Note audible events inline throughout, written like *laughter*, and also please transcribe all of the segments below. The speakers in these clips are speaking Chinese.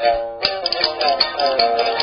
どこにいるの?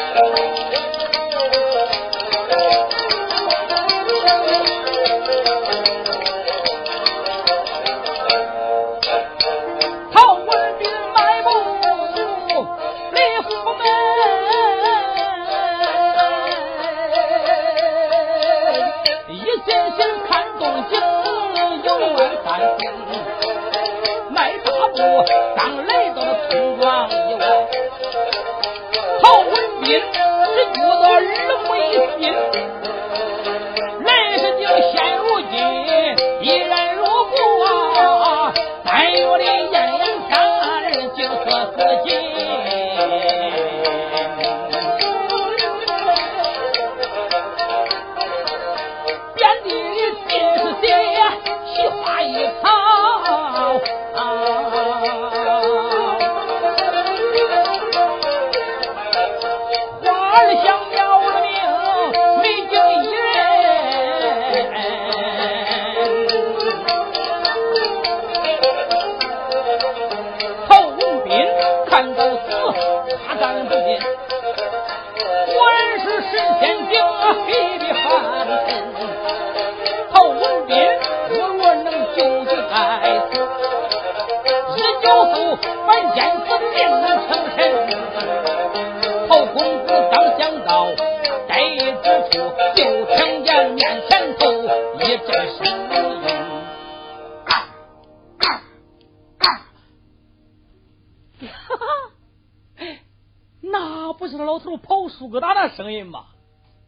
跑苏格达的声音吧！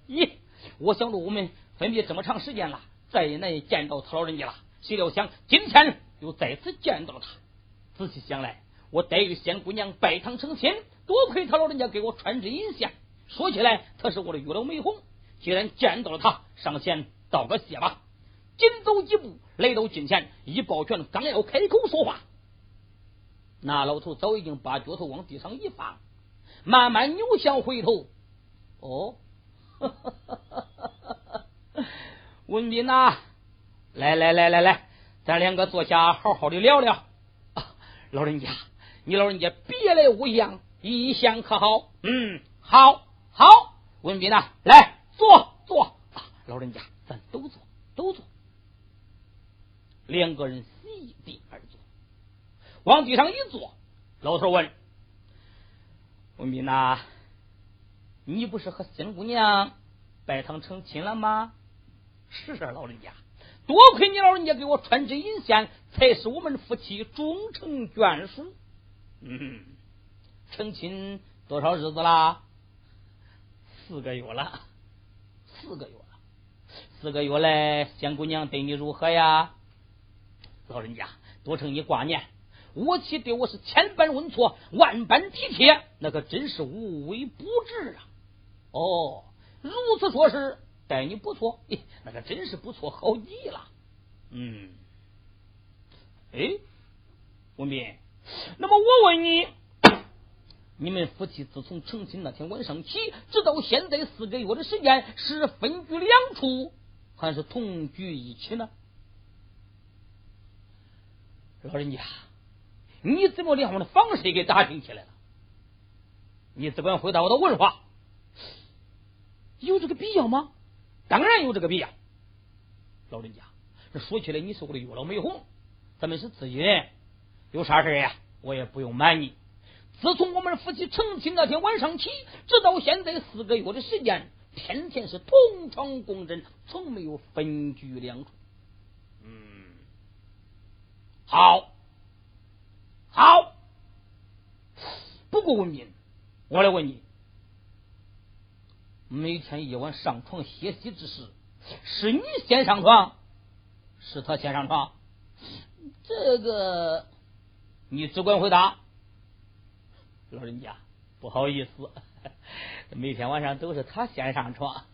咦，我想着我们分别这么长时间了，再也难见到他老人家了。谁料想今天又再次见到了他。仔细想来，我黛玉仙姑娘拜堂成亲，多亏他老人家给我穿针引线。说起来，他是我的月老媒红。既然见到了他，上前道个谢吧。紧走几步，来到近前，一抱拳，刚要开口说话，那老头早已经把脚头往地上一放，慢慢扭向回头。哦。*laughs* 文斌呐，来来来来来，咱两个坐下，好好的聊聊。老人家，你老人家别来无恙，一向可好？嗯，好，好。文斌呐，来坐坐啊。老人家，咱都坐，都坐。两个人席地而坐，往地上一坐，老头问：“文斌呐，你不是和新姑娘拜堂成亲了吗？”是啊，老人家，多亏你老人家给我穿针引线，才使我们夫妻终成眷属。嗯，成亲多少日子啦？四个月了，四个月了，四个月来，仙姑娘对你如何呀？老人家，多承你挂念，我妻对我是千般温错，万般体贴，那可真是无微不至啊。哦，如此说是。待你不错，那可真是不错，好极了。嗯，哎，文斌，那么我问你，你们夫妻自从成亲那天晚上起，直到现在四个月的时间，是分居两处，还是同居一起呢？老人家，你怎么连我们的房事给打听起来了？你只管回答我的问话，有这个必要吗？当然有这个必要，老人家，这说起来你是我的月老媒红，咱们是自己人，有啥事呀？我也不用瞒你。自从我们夫妻成亲那天晚上起，直到现在四个月的时间，天天是同床共枕，从没有分居两处。嗯，好，好。不过文斌，我来问你。每天夜晚上床歇息之时，是你先上床，是他先上床？这个你只管回答。老人家，不好意思，每天晚上都是他先上床，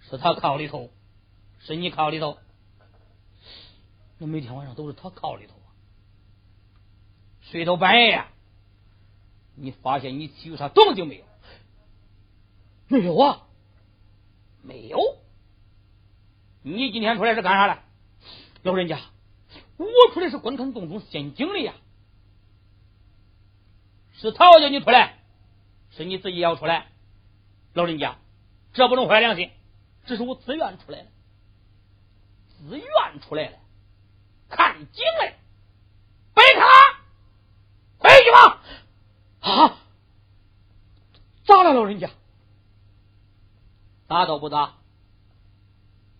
是他靠里头，是你靠里头。那每天晚上都是他靠里头睡到半夜，你发现你有啥动静没有？没有啊，没有。你今天出来是干啥的？老人家，我出来是观看洞中仙境的呀。是陶叫你出来，是你自己要出来。老人家，这不能坏良心，这是我自愿出来的，自愿出来的，看景来，别看，回去吧。啊！咋了，老人家？打倒不打？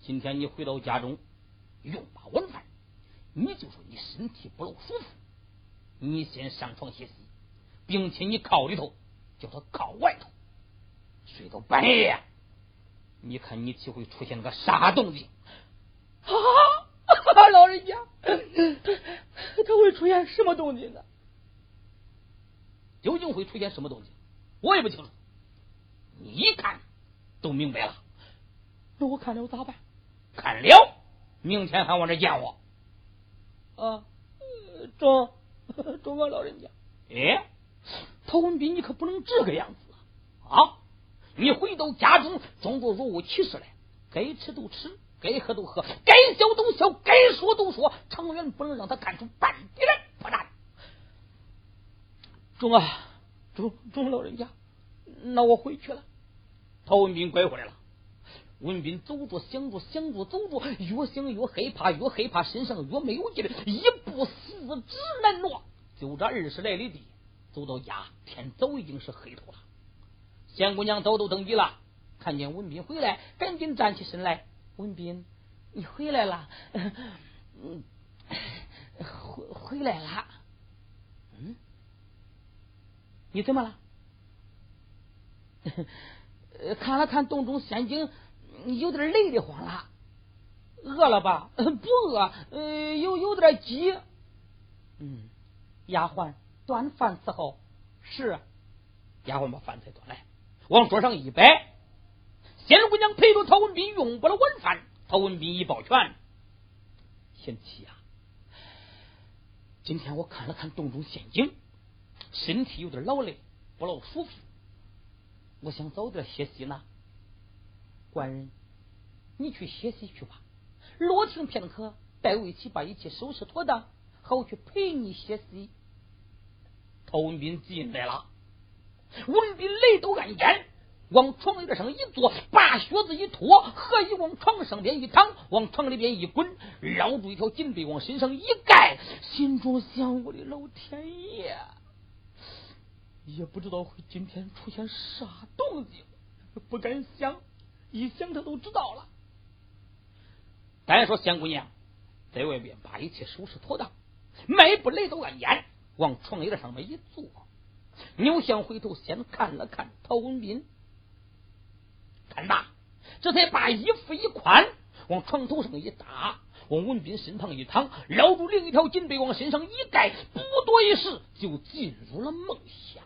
今天你回到家中，用罢晚饭，你就说你身体不老舒服，你先上床歇息，并且你靠里头，叫他靠外头，睡到半夜，你看你体会出现个啥动静？啊！*laughs* 老人家，他他会出现什么动静呢？究竟会出现什么东西？我也不清楚。你一看都明白了，那我看了咋办？看了，明天还往这见我。啊，中中啊，老人家，哎，陶文斌，你可不能这个样子啊！你回到家中，装作若无其事来，该吃都吃，该喝都喝，该笑都笑，该说都说，长远不能让他看出半点破绽。中啊，中中老人家，那我回去了。陶文斌拐回来了。文斌走着，想着想着，走着，越想越害怕，越害怕身上越没有劲一步四指难挪。就这二十来里地，走到家，天早已经是黑透了。仙姑娘早都登基了，看见文斌回来，赶紧站起身来。文斌，你回来了，*laughs* 嗯，*laughs* 回回来了。你怎么了？*laughs* 看了看洞中仙境。有点累的慌了，饿了吧？*laughs* 不饿，呃，有有点饥。嗯，丫鬟端饭伺候。是，丫鬟把饭菜端来，往桌上一摆。仙姑娘陪着陶文斌用不了晚饭。陶文斌一抱拳：“贤妻啊，今天我看了看洞中仙境，身体有点劳累，不老舒服，我想早点歇息呢。”官人，你去歇息去吧。落停片刻，待我一起把一切收拾妥当，好去陪你歇息。陶文斌进来了，文斌泪都按咽，往床椅上一坐，把靴子一脱，何以往床上边一躺，往床里边一滚，绕住一条锦被往身上一盖，心中想：我的老天爷，也不知道会今天出现啥动静，不敢想。一想他都知道了。单说仙姑娘在外边把一切收拾妥当，迈步来到暗间，往床沿上面一坐，扭向回头先看了看陶文斌，看罢，这才把衣服一宽，往床头上一搭，往文斌身旁一躺，绕住另一条锦被往身上一盖，不多一时就进入了梦乡。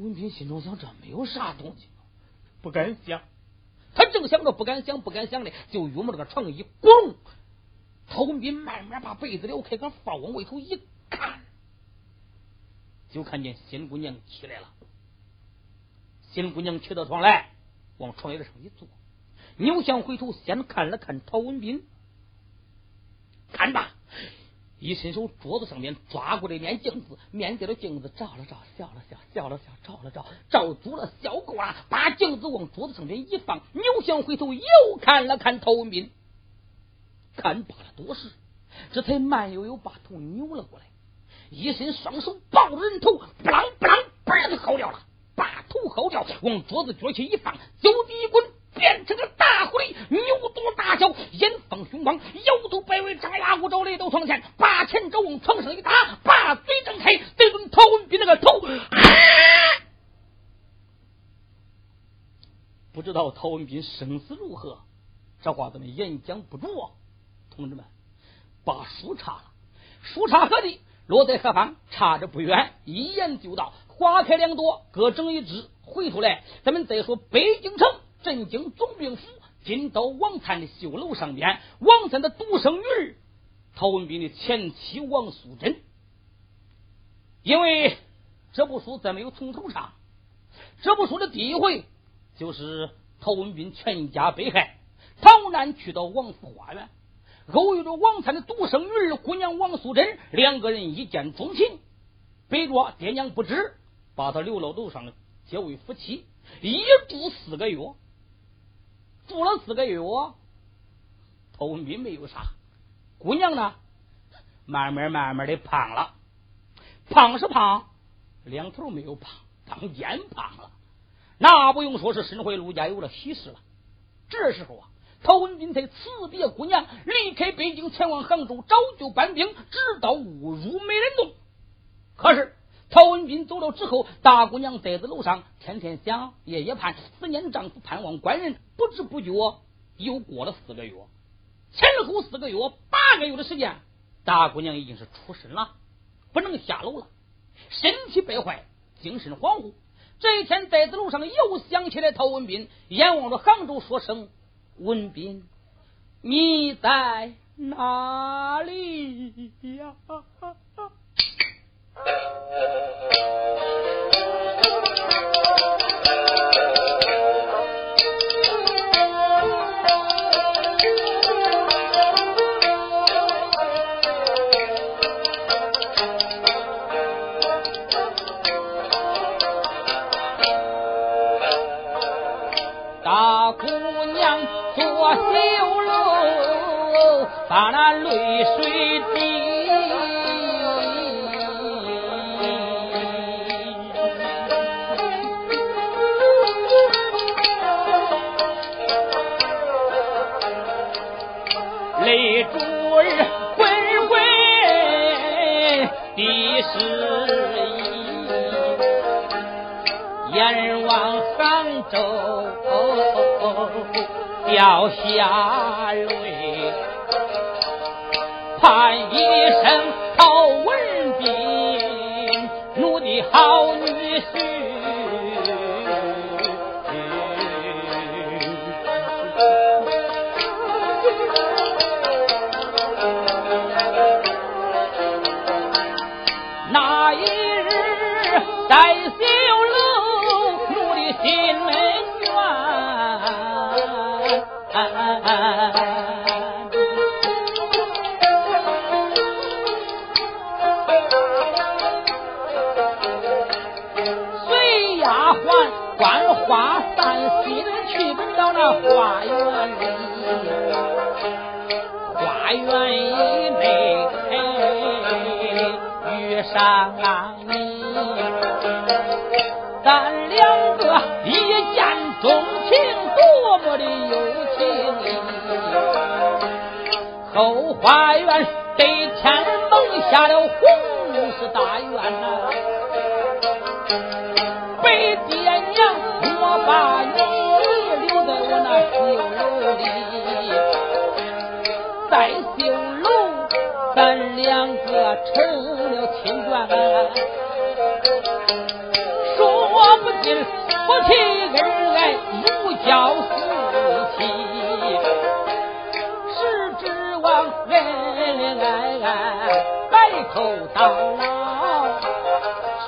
文斌心中想：这没有啥动静，不敢想。他正想着不敢想，不敢想的，就郁闷这个床一拱。陶文斌慢慢把被子撩开，个放往外头一看，就看见新姑娘起来了。新姑娘起到床来，往床沿上一坐，扭向回头，先看了看陶文斌，看吧。一伸手，桌子上面抓过来面镜子，面对着镜子照了照，笑了笑，笑了笑，照了照，照足了，笑够了，把镜子往桌子上面一放，扭向回头又看了看陶文斌，看罢了多时，这才慢悠悠把头扭了过来，一伸双手抱着人头，不啷不啷，把就薅掉了，把头薅掉，往桌子脚起一放，就地一滚。变成个大狐狸，牛犊大小，眼放凶光，摇头摆尾，张牙舞爪来到床前，把前肘往床上一打，把嘴张开，对准陶文斌那个头。不知道陶文斌生死如何，这话咱们言讲不住啊！同志们，把书插了，书插何地？落在何方？插着不远，一言就到，花开两朵，各整一枝。回头来，咱们再说北京城。镇京总兵府，今到王灿的绣楼上边，王灿的独生女儿，陶文斌的前妻王素贞。因为这部书再没有从头唱，这部书的第一回就是陶文斌全家被害，逃难去到王府花园，偶遇着王灿的独生女儿姑娘王素贞，两个人一见钟情，背着爹娘不知，把他留了楼上结为夫妻，一住四个月，住了四个月，头文斌没有啥，姑娘呢，慢慢慢慢的胖了，胖是胖，两头没有胖，当肩胖了，那不用说是身回陆家有了喜事了。这时候啊。陶文斌才辞别姑娘，离开北京，前往杭州找救搬兵，直到误入美人洞。可是陶文斌走了之后，大姑娘在这楼上天天想，夜夜盼，思念丈夫，盼望官人。不知不觉又过了四个月，前后四个月，八个月的时间，大姑娘已经是出身了，不能下楼了，身体败坏，精神恍惚。这一天在这楼上又想起来陶文斌，眼望着杭州，说声。文斌，你在哪里呀？大姑娘做酒楼把那泪水滴要。下泪，盼一上你，咱两个一见钟情，多么的有情。后花园北天蒙下了红石大院呐，哎哎，白头到老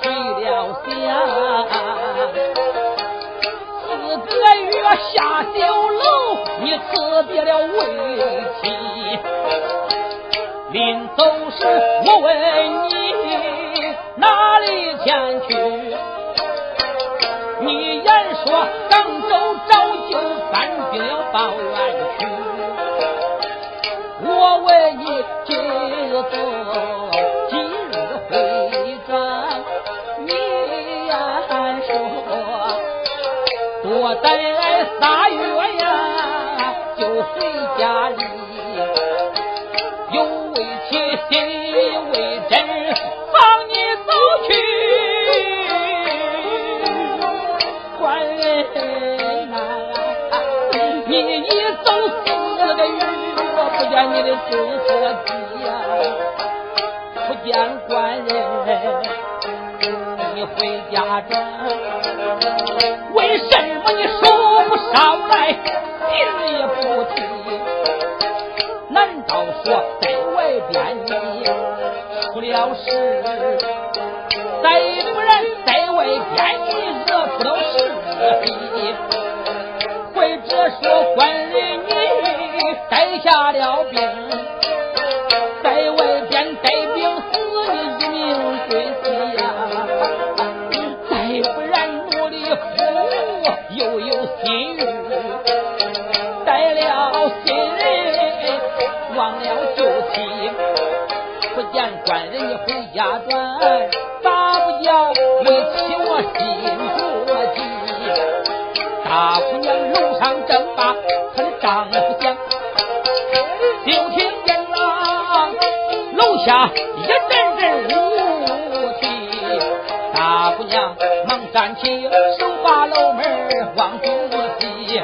睡了香，四个月下酒楼，你辞别了为妻。临走时，我问你哪里前去？你言说杭州早就搬兵要报。我问你。今回家中，为什么你说不上来，信也不提？难道说在外边你出了事？再不然在外边你惹出了是非？或者说官人你带下了病？家转，咋不叫为妻我心着急？大姑娘楼上正把她的丈夫讲，就听见了楼下一阵阵呜啼。大姑娘忙站起，手把楼门往住西，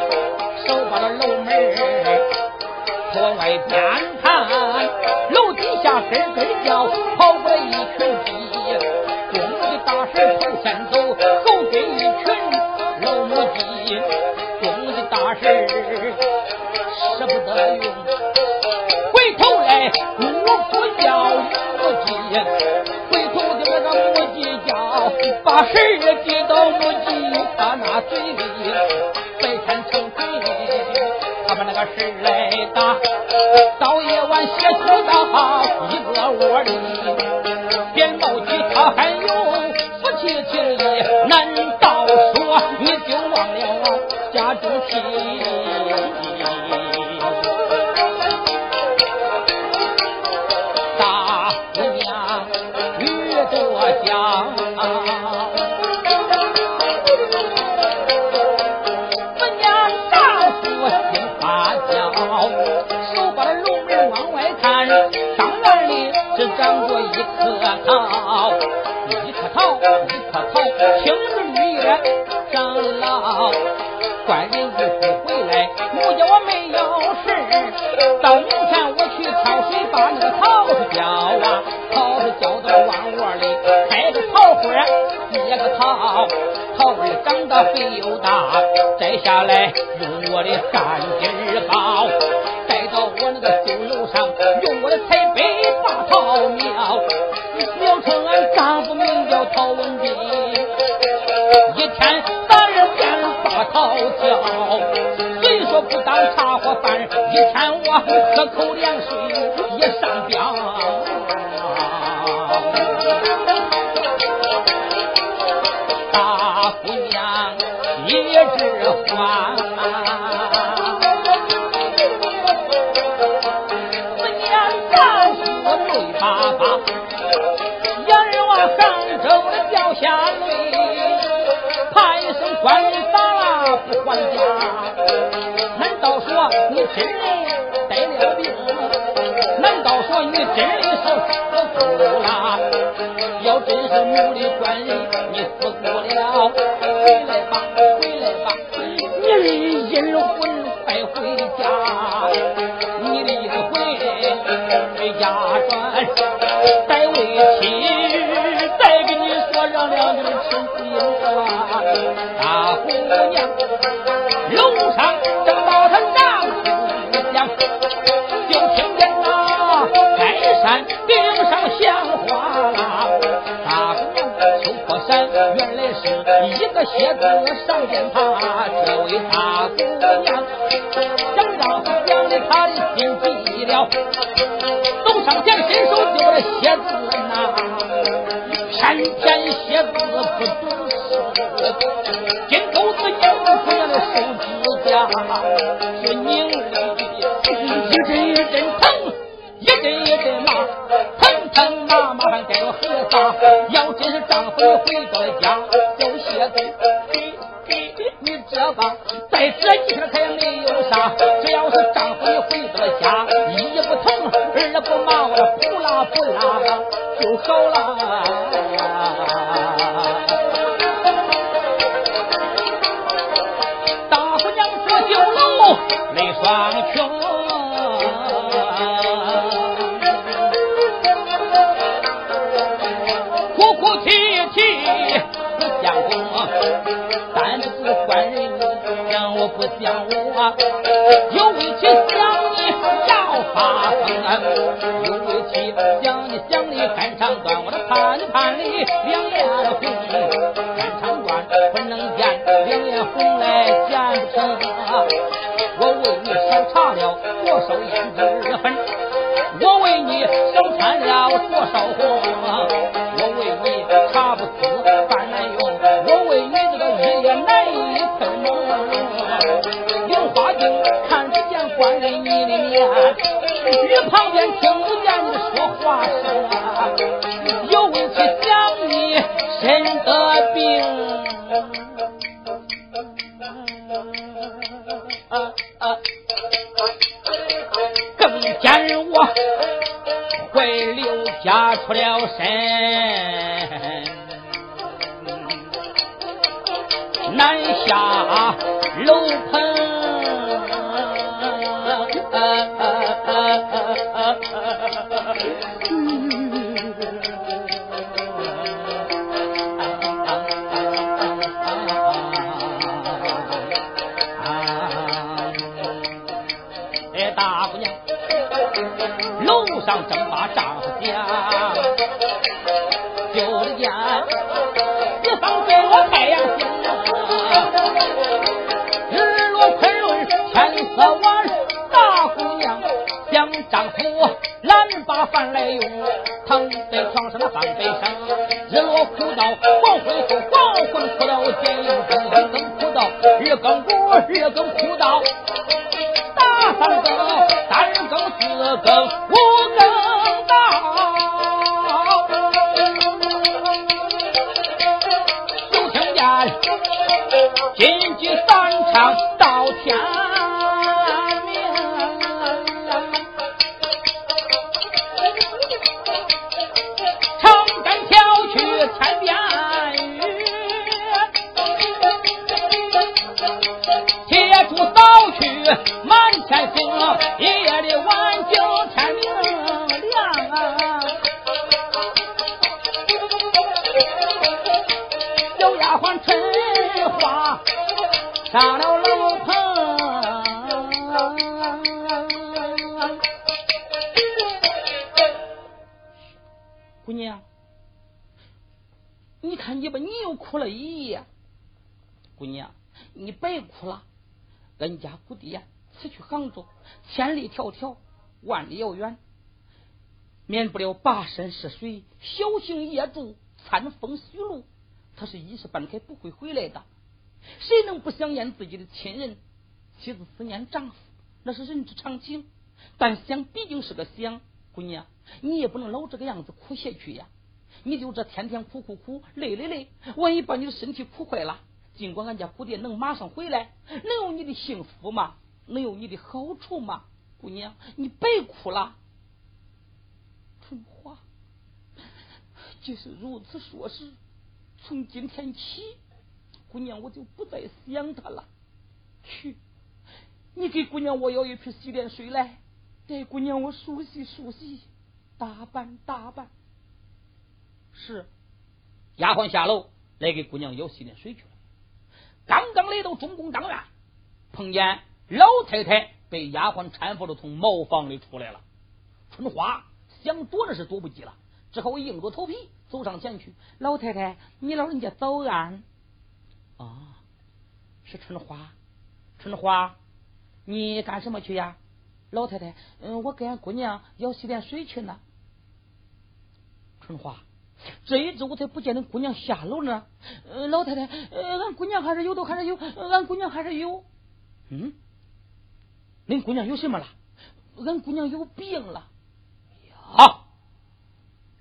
手把了楼门往外边看，楼。根根叫，跑过来一群鸡，公的大婶头先走，后跟一群老母鸡。公的大婶舍不得用，回头来我不叫母鸡，回头的那个母鸡叫，把事儿递到母鸡他那嘴里，白天成嘴，他把那个事儿来打，到夜晚写书到。官人一回回来，我叫我没有事。到明天我去挑水，把那个桃子浇啊，桃子浇到旺窝里，开个桃花，结个桃，桃儿长得肥又大，摘下来用我的干劲儿包，带到我那个酒楼上，用我的彩杯。苗苗成俺丈夫名叫陶文好叫，虽说不当茶花饭，一天我喝口凉水也上吊。大姑娘一枝花。你真的带了病？难道说你真的是死苦了？要真是奴隶官人，你死不了，回来吧，回来吧，你的阴魂快回家，你的阴魂回家转，待为妻。亮亮的吃金花，大姑娘一个蝎子上殿爬。这位大姑娘想丈夫讲的她的心急了，走上前伸手就把蝎子拿。偏偏蝎子不懂事，金钩子咬住娘的手指甲，就拧的一阵一阵疼，我的呼啦呼啦就好了。大姑娘说酒楼没双穷哭哭啼啼不像我但不是官人让我不像我有为情有委屈想你想你肝肠断，我的盼盼你两眼红，肝肠断不能见，两眼红来见不成。我为你少查了多少胭脂粉，我为你少掺了多少红，我为你茶不思饭难用，我为你这个日夜难以困梦。用花镜看不见官人你的面，与旁边听不见你说话声，有问题想你身得病。更见我回刘家出了身，南下楼棚。大姑娘，楼上正把丈夫讲，就见一方坠落太阳星，日落昆仑天色晚，大姑娘将丈夫拦把饭来用，躺在床上的放悲声，日落哭到黄昏后，黄昏哭到天亮，更更哭到日更鼓，日更哭到三更，三更四更五更到，就听见京剧三场。俺家姑爹辞去杭州，千里迢迢，万里遥远，免不了跋山涉水，小行夜住，餐风雨露。他是一时半刻不会回来的。谁能不想念自己的亲人？妻子思念丈夫，那是人之常情。但想毕竟是个想，姑娘，你也不能老这个样子哭下去呀。你就这天天哭哭哭，累累累，万一把你的身体哭坏了，尽管俺家姑爹能马上回来，能有你的幸福吗？能有你的好处吗？姑娘，你别哭了。春花，即使如此说时，从今天起，姑娘我就不再想他了。去，你给姑娘我要一瓶洗脸水来，给姑娘我梳洗梳洗，打扮打扮。是，丫鬟下楼来给姑娘舀洗脸水去了。刚刚来到中宫当院，碰见老太太被丫鬟搀扶着从茅房里出来了。春花想躲着是躲不及了，只好硬着头皮走上前去。老太太，你老人家早安。啊，是春花，春花，你干什么去呀？老太太，嗯，我给俺姑娘要洗脸水去呢。春花。这一阵我才不见恁姑娘下楼呢。老太太，俺姑娘还是有的，还是有，俺姑娘还是有。嗯，恁姑娘有什么了？俺姑娘有病了。呀！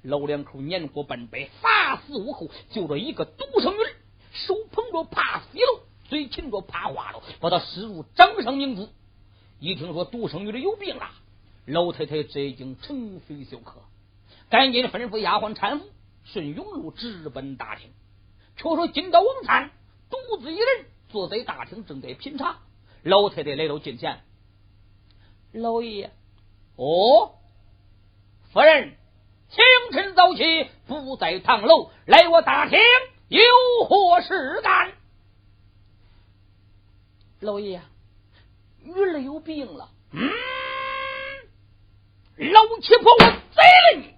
老两口年过半百，发死屋后，就这一个独生女，手捧着怕死了，嘴亲着怕化了，把她视入掌上明珠。一听说独生女的有病了，老太太这已经成非休克，赶紧吩咐丫鬟搀扶。顺永路直奔大厅，却说金刀王灿独自一人坐在大厅，正在品茶。老太太来到近前，老爷，哦，夫人，清晨早起不在堂楼，来我大厅有何事干？老爷，女儿有病了。嗯，老七婆，我宰了你！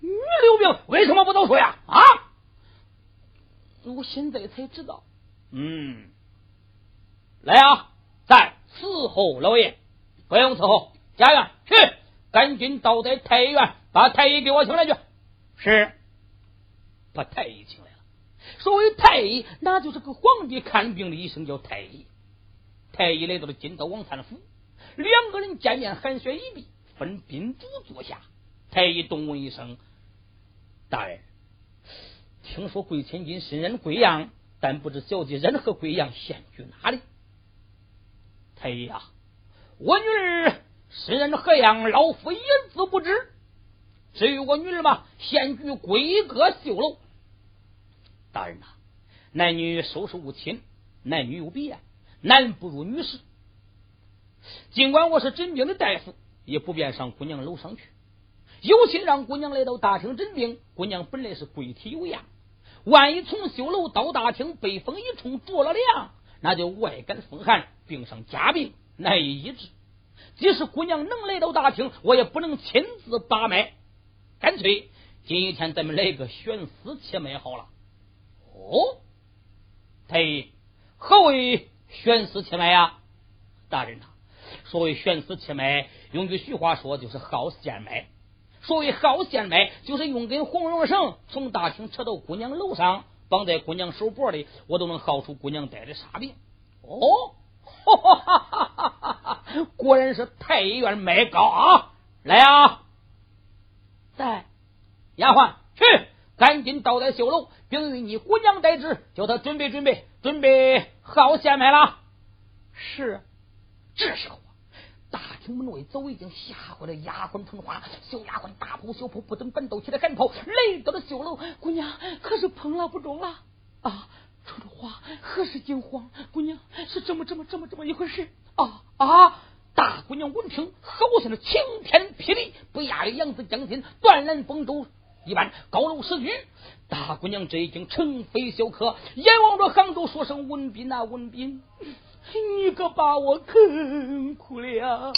女流病为什么不早说呀？啊！我现在才知道。嗯，来啊，在伺候老爷，不用伺候。家院去，赶紧到在太医院，把太医给我请来去。是，把太医请来了。所谓太医，那就是个皇帝看病的医生，叫太医。太医来到了金刀王参府，两个人见面寒暄一毕，分宾主坐下。太医东问一声：“大人，听说贵千金身任贵阳，但不知小姐人和贵阳现居哪里？”太医啊，我女儿身任河阳，老夫一字不知。至于我女儿嘛，现居贵阁绣楼。大人呐，男女授受无亲，男女有别，男不如女士。尽管我是诊病的大夫，也不便上姑娘楼上去。有心让姑娘来到大厅诊病，姑娘本来是贵体有恙，万一从绣楼到大厅被风一冲着了凉，那就外感风寒，病上加病，难以医治。即使姑娘能来到大厅，我也不能亲自把脉，干脆今天咱们来个悬丝切脉好了。哦，太医，何为悬丝切脉呀？大人呐，所谓悬丝切脉，用句俗话说，就是好线脉。所谓好线脉，就是用根红绒绳从大厅扯到姑娘楼上，绑在姑娘手脖里，我都能好出姑娘带的啥病。哦，哈哈哈哈哈果然是太医院脉高啊！来啊，在丫鬟去，赶紧倒在绣楼，并与你姑娘代之，叫她准备准备，准备好线脉了。是，这时候。大厅门外早已经吓坏了丫鬟春花，小丫鬟大跑小跑不等奔斗起来赶跑，来到了绣楼。姑娘可是碰了不中了啊！春花何时惊慌？姑娘是这么这么这么这么一回事啊啊！大姑娘闻听，好像是晴天霹雳，不亚于杨子将军断然风舟一般高楼十举。大姑娘这已经成非小可，眼望着杭州，说声文斌啊文斌。你可把我坑苦了。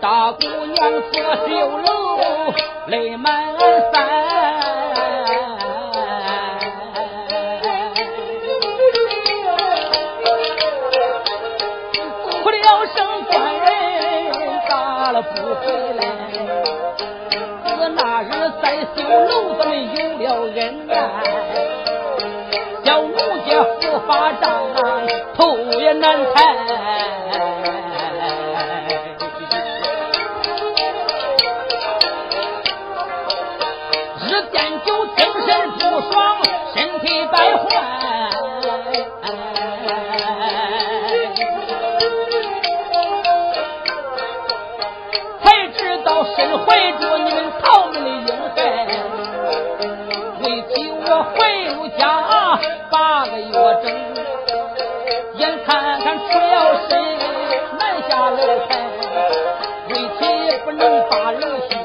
大姑娘坐绣楼，泪满腮。家护法杖，头也难抬。个月整，眼看看出了身难下楼台，为妻不能把留下，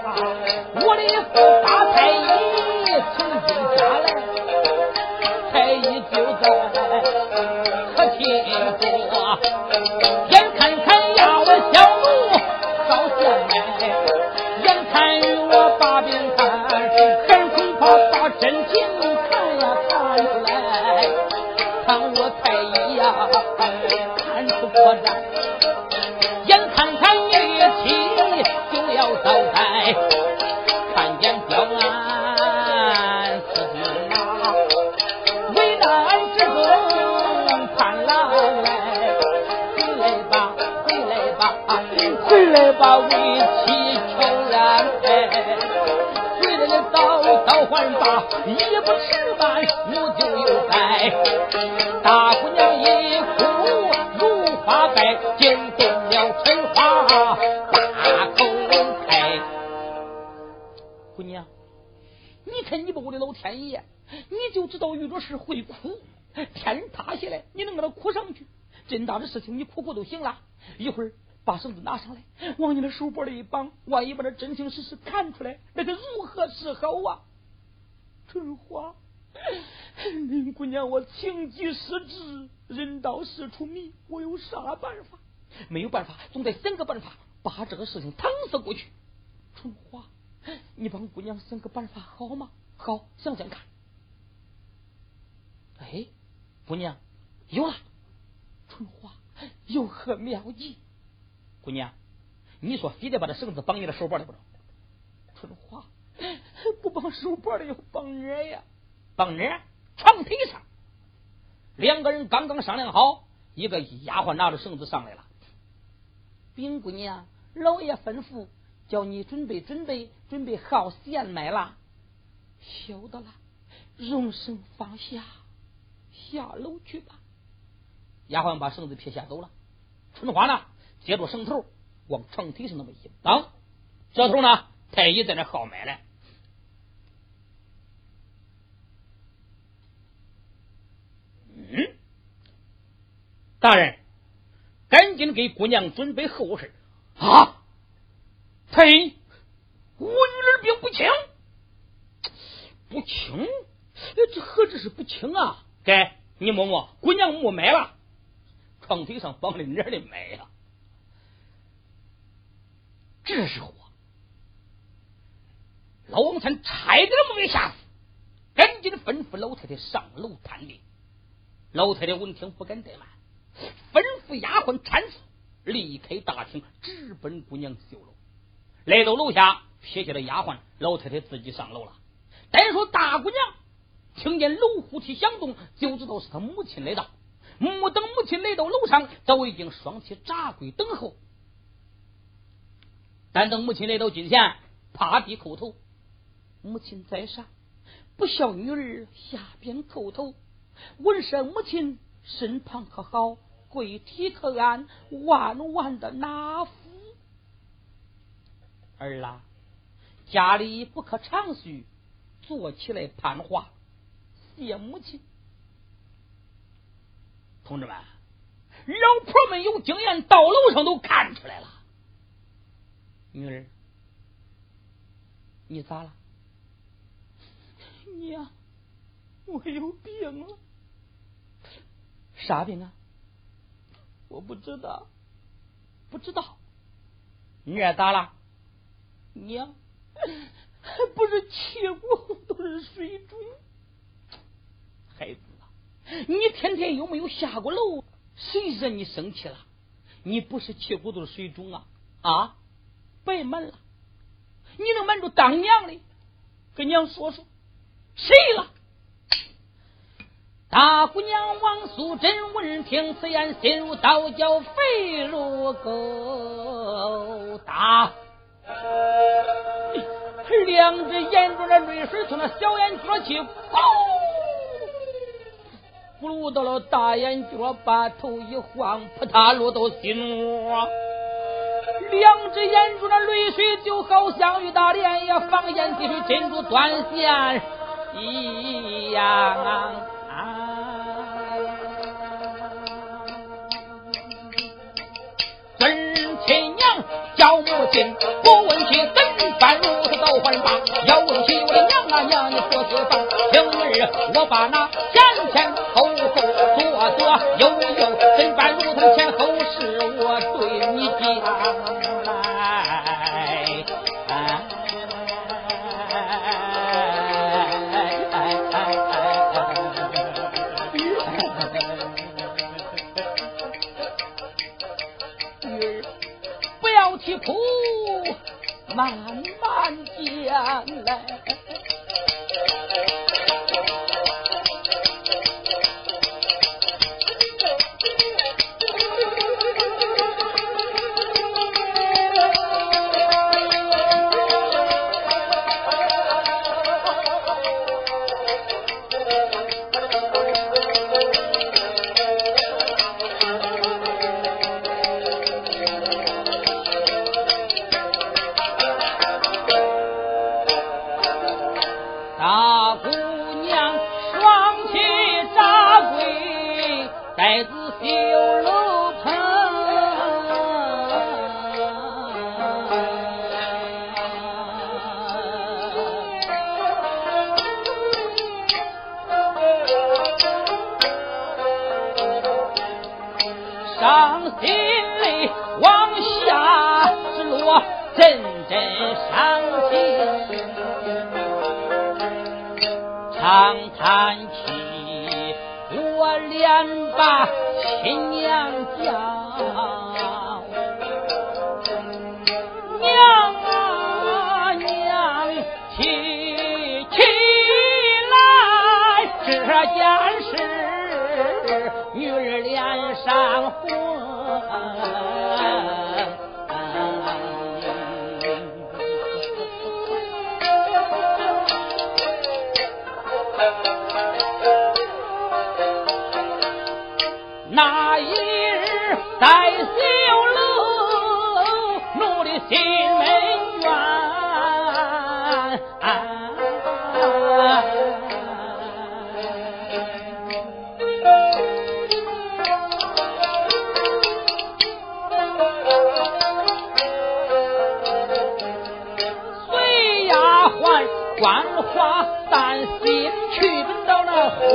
罢，一不迟半，我就有灾。大姑娘一哭如花败，惊动了春花大口开。姑娘，你看你把我的老天爷，你就知道遇着事会哭，天塌下来你能给他哭上去？真大的事情你哭哭都行了，一会儿。把绳子拿上来，往你的手脖里一绑，万一把这真情实事看出来，那可如何是好啊？春花，林姑娘，我情急失志，人到事出迷，我有啥办法？没有办法，总得想个办法把这个事情搪塞过去。春花，你帮姑娘想个办法好吗？好，想想看。哎，姑娘，有了。春花，有何妙计？姑娘，你说非得把这绳子绑你的手脖里不中？春花，*laughs* 不绑手脖里，绑哪呀？绑哪？床腿上。两个人刚刚商量好，一个丫鬟拿着绳子上来了。冰姑娘，老爷吩咐叫你准备准备，准备好线麦了。晓得了，容绳放下，下楼去吧。丫鬟把绳子撇下走了。春花呢，接住绳头往床腿上那么一绑，这头呢，太医在那号脉呢。嗯，大人，赶紧给姑娘准备后事啊！太医，我女儿病不轻，不轻，这何止是不轻啊？该你摸摸，姑娘没脉了，床腿上绑的哪儿的脉呀？这时候啊，老王三差点没给吓死，赶紧吩咐老太太上楼探病。老太太闻听不敢怠慢，吩咐丫鬟搀扶，离开大厅，直奔姑娘绣楼。来到楼下，撇下了丫鬟，老太太自己上楼了。单说大姑娘听见楼虎梯响动，就知道是她母亲来到。没等母亲来到楼上，早已经双膝扎跪等候。但等母亲来到近前，趴地叩头：“母亲在上，不孝女儿下边叩头。”闻声，母亲身旁可好？跪体可安？万万的哪福。儿啊，家里不可长叙，坐起来攀话，谢母亲。同志们，老婆们有经验，到楼上都看出来了。女儿，你咋了？娘，我有病了。啥病啊？我不知道，不知道。女儿咋了？娘，还 *laughs* 不是气骨，都是水肿。孩子啊，你天天有没有下过楼？谁惹你生气了？你不是气骨都是水肿啊？啊，别瞒了。你能瞒住当娘的？跟娘说说，谁了？大姑娘王素贞闻听此言，心如刀绞，肺如狗打。两只眼中的泪水从那小眼角起，咕噜到了大眼角，把头一晃，扑嗒落到心窝。两只眼中的泪水就好像雨打莲呀，放眼滴水，珍珠断线一样。如此倒还罢。要问起我的娘啊娘，你何时放？平日我把那前前后后左左右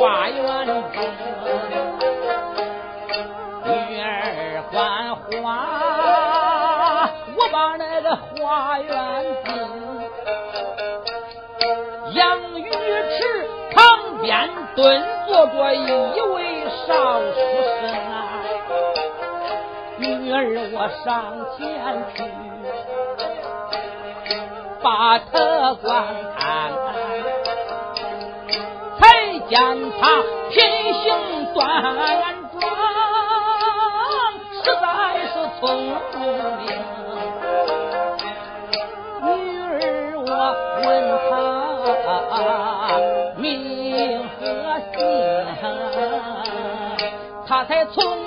花园子女儿观花我把那个花园子养鱼池旁边蹲坐着一位少妇生女儿我上前去把他关他品行端庄，实在是聪明。女儿我问他名和姓，他才从。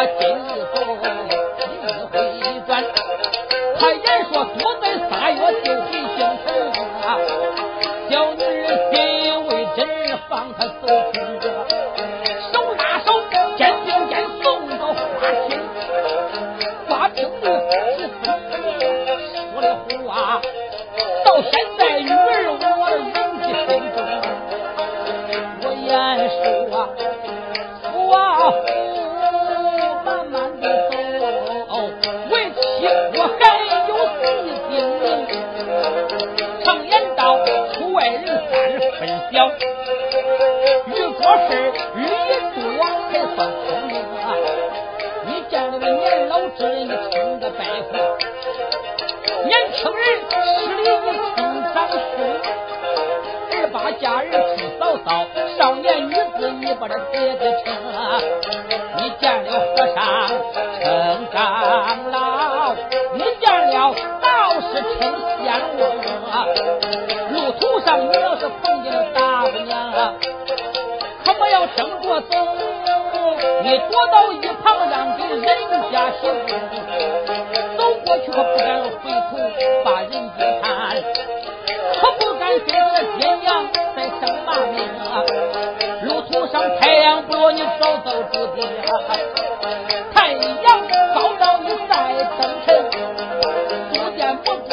我顶。我的爹爹车。太阳高照你在登城，不见不住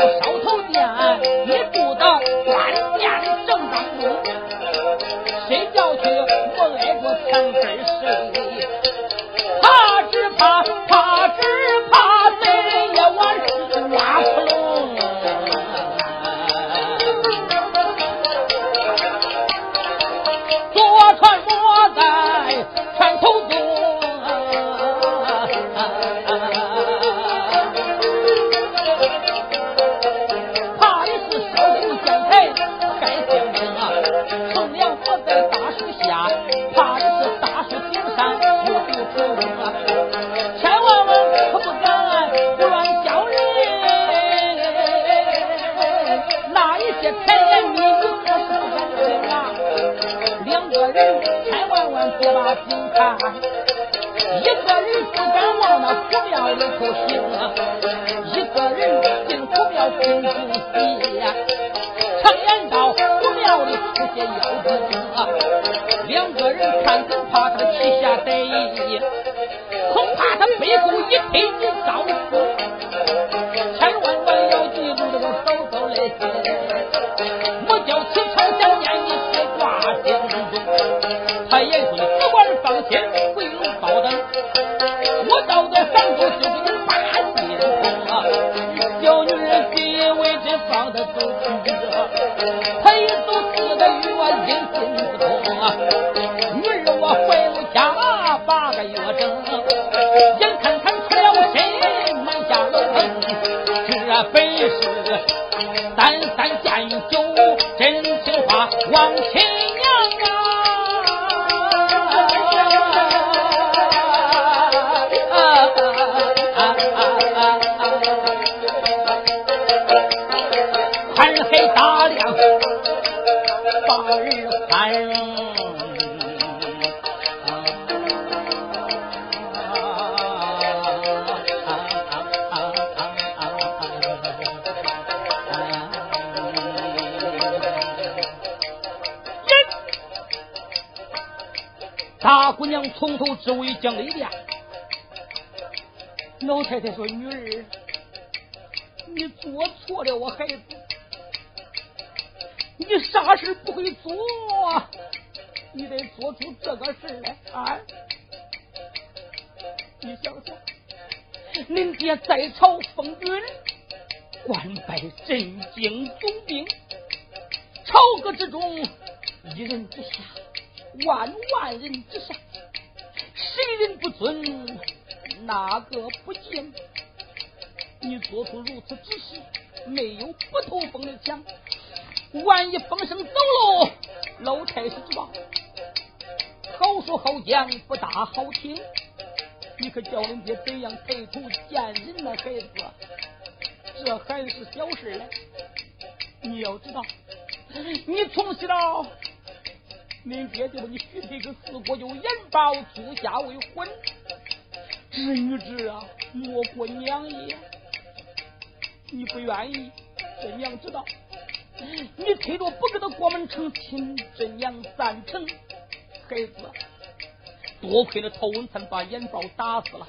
看。一个人不敢往那古庙里头行，一个人进古庙恭敬喜。常言道，古庙里出些妖精啊，两个人看恐怕他旗下得意，恐怕他背后一推你遭死，管从头至尾讲了一遍。老太太说：“女儿，你做错了，我孩子，你啥事不会做，你得做出这个事来啊！你想想，恁爹在朝风云，官拜镇京总兵，朝阁之中，一人之下，万万人之上，孙？”哪个不敬？你做出如此之事，没有不透风的墙。万一风声走喽，老太师知道，好说好讲不大好听。你可叫人家怎样抬头见人呢？孩子，这还是小事嘞。你要知道，你从小，恁爹就把你许配给四国舅严宝足下为婚。侄女子啊，莫过娘也。你不愿意，真娘知道。你推着不给他过门成亲，真娘赞成。孩子，多亏了陶文灿把严宝打死了，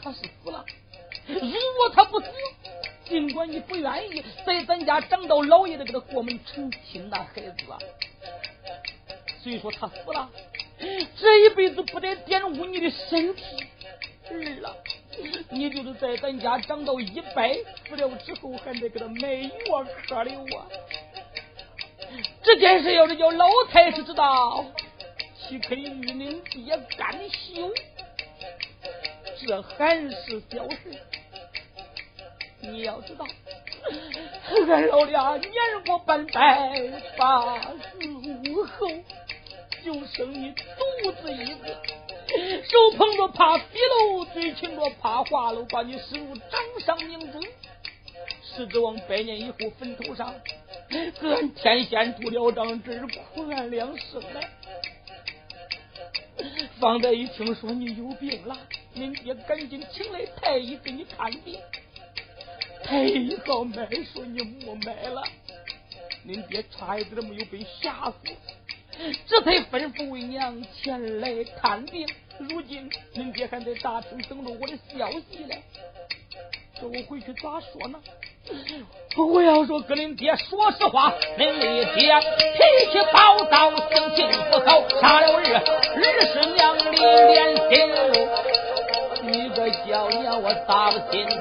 他是死了。如果他不死，尽管你不愿意，在咱家长到老爷的给他过门成亲呐，孩子啊。所以说他死了，*sniffs* 这一辈子不得玷污你的身体。儿啊，你就是在咱家长到一百，死了之后还得给他买药喝流啊！这件事要是叫老太师知道，岂肯与恁爹干休？这还是小事。你要知道，*laughs* 俺老俩年过半百，八十五后，就剩你独自一个。手捧着怕纰漏，嘴亲着怕化喽，把你视入掌上明珠。十指往百年以后坟头上，搁俺天仙铸了张纸，苦俺两生来。方才一听说你有病了，恁爹赶紧请来太医给你看病。太医好脉说你没脉了，恁爹差一点没有被吓死，这才吩咐为娘前来看病。如今恁爹还在大厅等着我的消息呢，这我回去咋说呢？我要说跟恁爹说实话，恁爹脾气暴躁，性情不好，杀了人，儿是娘的连心，你个小娘我咋不心疼？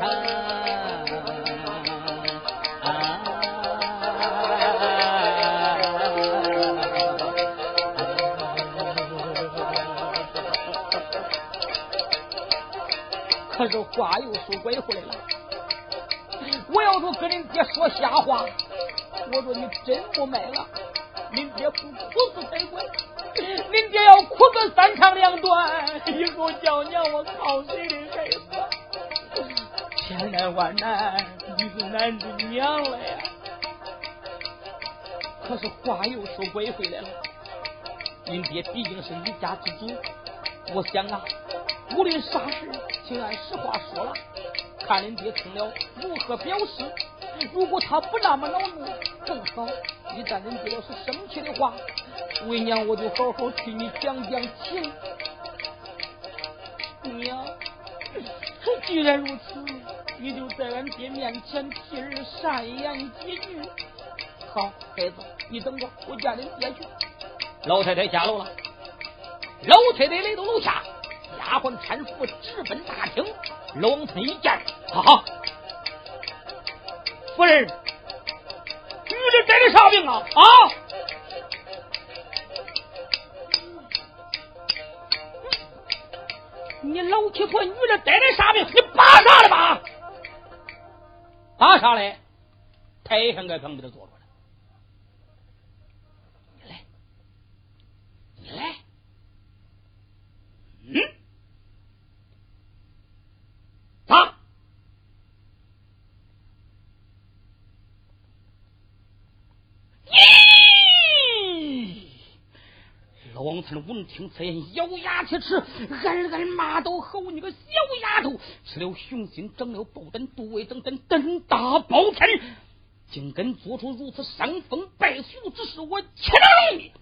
这话又说拐回来了，我要说跟恁爹说瞎话，我说你真不卖了，恁爹不哭死才怪，恁爹要哭个三长两短，以后叫娘我靠谁的孩子？千难万难，你是难住娘了呀。可是话又说拐回来了，恁爹毕竟是一家之主，我想啊。无论啥事，请按实话说了，看恁爹听了如何表示。如果他不那么恼怒，正好。一旦恁爹要是生气的话，为娘我就好好替你讲讲情。娘，既然如此，你就在俺爹面前替儿善言几句。好，孩子，你等着，我见恁爹去。老太太下楼了，老太太来到楼下。丫鬟搀扶直奔大厅，龙村一见，哈哈，夫人，女的得的啥病啊？啊！你老七婆，女的得的啥病？你扒啥了吧？扒啥嘞？台上个旁边的坐住了。你来着。王灿闻听此言，咬牙切齿，暗暗骂道：“吼你个小丫头，吃了雄心，长了豹胆，杜威等等，胆大包天，竟敢做出如此伤风败俗之事，我岂能容你！”